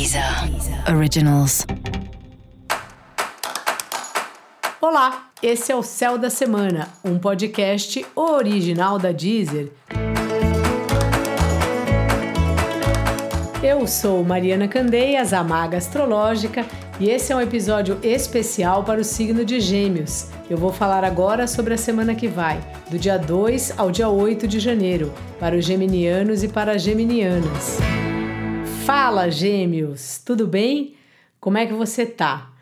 Deezer Originals. Olá, esse é o Céu da Semana, um podcast original da Deezer. Eu sou Mariana Candeias, a maga astrológica, e esse é um episódio especial para o signo de Gêmeos. Eu vou falar agora sobre a semana que vai, do dia 2 ao dia 8 de janeiro, para os geminianos e para as geminianas. Fala, Gêmeos, tudo bem? Como é que você tá?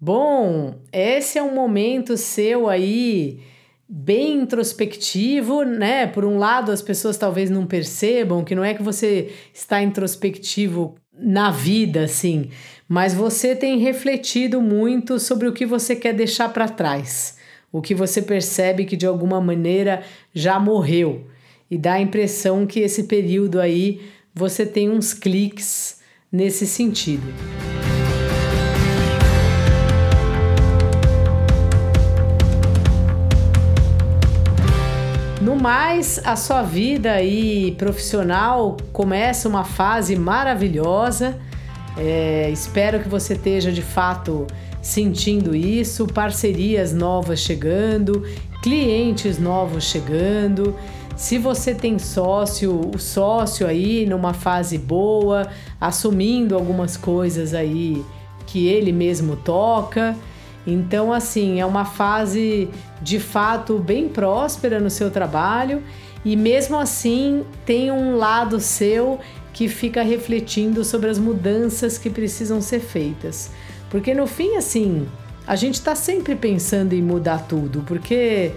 Bom, esse é um momento seu aí bem introspectivo, né? Por um lado, as pessoas talvez não percebam que não é que você está introspectivo na vida, assim, mas você tem refletido muito sobre o que você quer deixar para trás, o que você percebe que de alguma maneira já morreu e dá a impressão que esse período aí você tem uns cliques nesse sentido. No mais, a sua vida aí profissional começa uma fase maravilhosa. É, espero que você esteja de fato sentindo isso, parcerias novas chegando, clientes novos chegando. Se você tem sócio, o sócio aí numa fase boa, assumindo algumas coisas aí que ele mesmo toca. Então, assim, é uma fase de fato bem próspera no seu trabalho e mesmo assim tem um lado seu que fica refletindo sobre as mudanças que precisam ser feitas. Porque no fim, assim, a gente está sempre pensando em mudar tudo, porque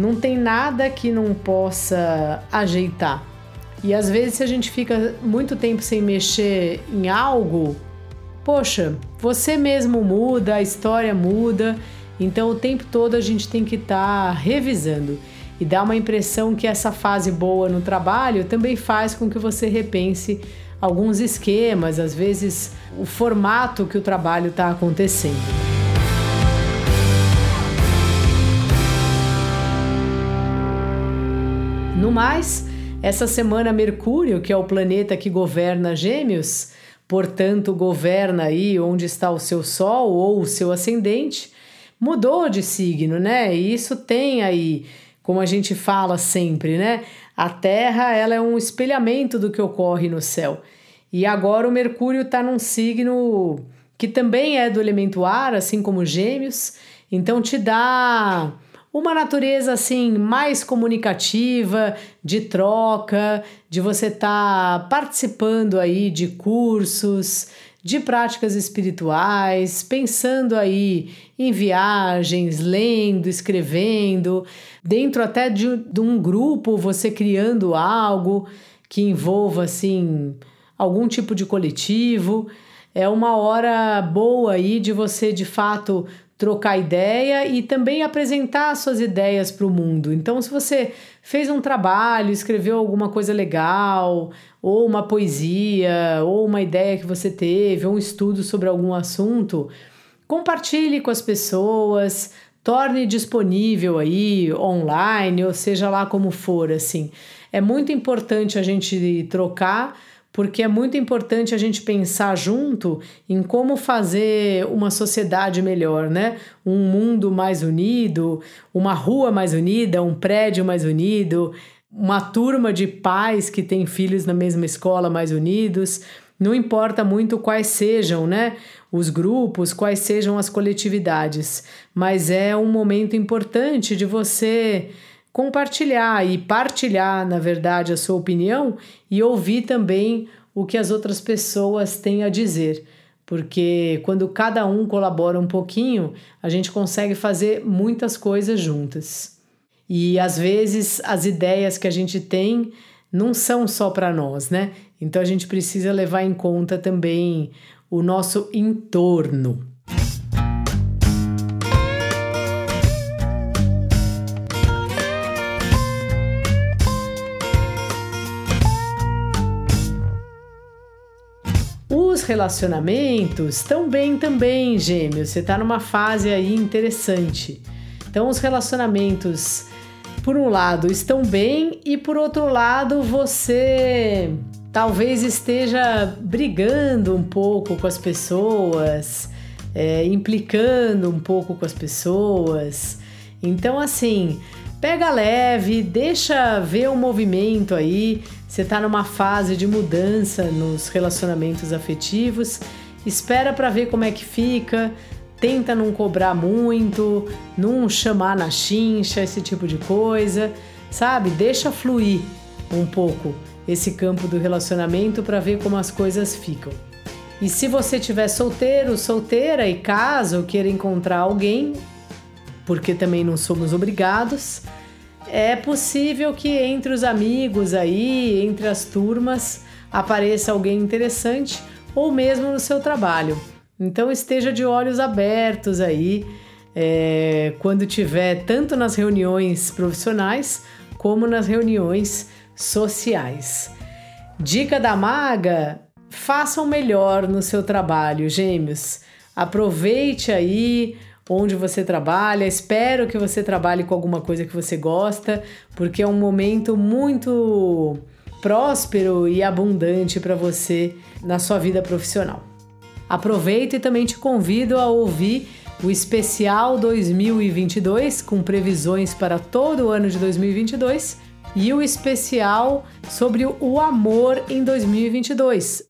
não tem nada que não possa ajeitar. E às vezes, se a gente fica muito tempo sem mexer em algo, poxa, você mesmo muda, a história muda, então o tempo todo a gente tem que estar tá revisando. E dá uma impressão que essa fase boa no trabalho também faz com que você repense alguns esquemas, às vezes o formato que o trabalho está acontecendo. Mais, essa semana Mercúrio, que é o planeta que governa Gêmeos, portanto governa aí onde está o seu Sol ou o seu ascendente, mudou de signo, né? E isso tem aí, como a gente fala sempre, né? A Terra ela é um espelhamento do que ocorre no céu. E agora o Mercúrio está num signo que também é do elemento ar, assim como Gêmeos, então te dá uma natureza assim mais comunicativa, de troca, de você estar tá participando aí de cursos, de práticas espirituais, pensando aí em viagens, lendo, escrevendo, dentro até de, de um grupo, você criando algo que envolva assim algum tipo de coletivo. É uma hora boa aí de você de fato trocar ideia e também apresentar suas ideias para o mundo. Então, se você fez um trabalho, escreveu alguma coisa legal, ou uma poesia, ou uma ideia que você teve, ou um estudo sobre algum assunto, compartilhe com as pessoas, torne disponível aí online, ou seja lá como for, assim. É muito importante a gente trocar porque é muito importante a gente pensar junto em como fazer uma sociedade melhor, né? Um mundo mais unido, uma rua mais unida, um prédio mais unido, uma turma de pais que têm filhos na mesma escola mais unidos. Não importa muito quais sejam, né? Os grupos, quais sejam as coletividades, mas é um momento importante de você compartilhar e partilhar, na verdade, a sua opinião e ouvir também o que as outras pessoas têm a dizer. Porque quando cada um colabora um pouquinho, a gente consegue fazer muitas coisas juntas. E às vezes as ideias que a gente tem não são só para nós, né? Então a gente precisa levar em conta também o nosso entorno. Relacionamentos estão bem também, gêmeos. Você está numa fase aí interessante. Então, os relacionamentos, por um lado, estão bem e por outro lado, você talvez esteja brigando um pouco com as pessoas, é, implicando um pouco com as pessoas. Então, assim, pega leve, deixa ver o movimento aí. Você está numa fase de mudança nos relacionamentos afetivos. Espera para ver como é que fica. Tenta não cobrar muito, não chamar na chincha, esse tipo de coisa, sabe? Deixa fluir um pouco esse campo do relacionamento para ver como as coisas ficam. E se você tiver solteiro, solteira e caso queira encontrar alguém, porque também não somos obrigados, é possível que entre os amigos aí, entre as turmas, apareça alguém interessante ou mesmo no seu trabalho. Então esteja de olhos abertos aí é, quando tiver tanto nas reuniões profissionais como nas reuniões sociais. Dica da maga: faça o melhor no seu trabalho, gêmeos. Aproveite aí onde você trabalha. Espero que você trabalhe com alguma coisa que você gosta, porque é um momento muito próspero e abundante para você na sua vida profissional. Aproveito e também te convido a ouvir o especial 2022 com previsões para todo o ano de 2022 e o especial sobre o amor em 2022.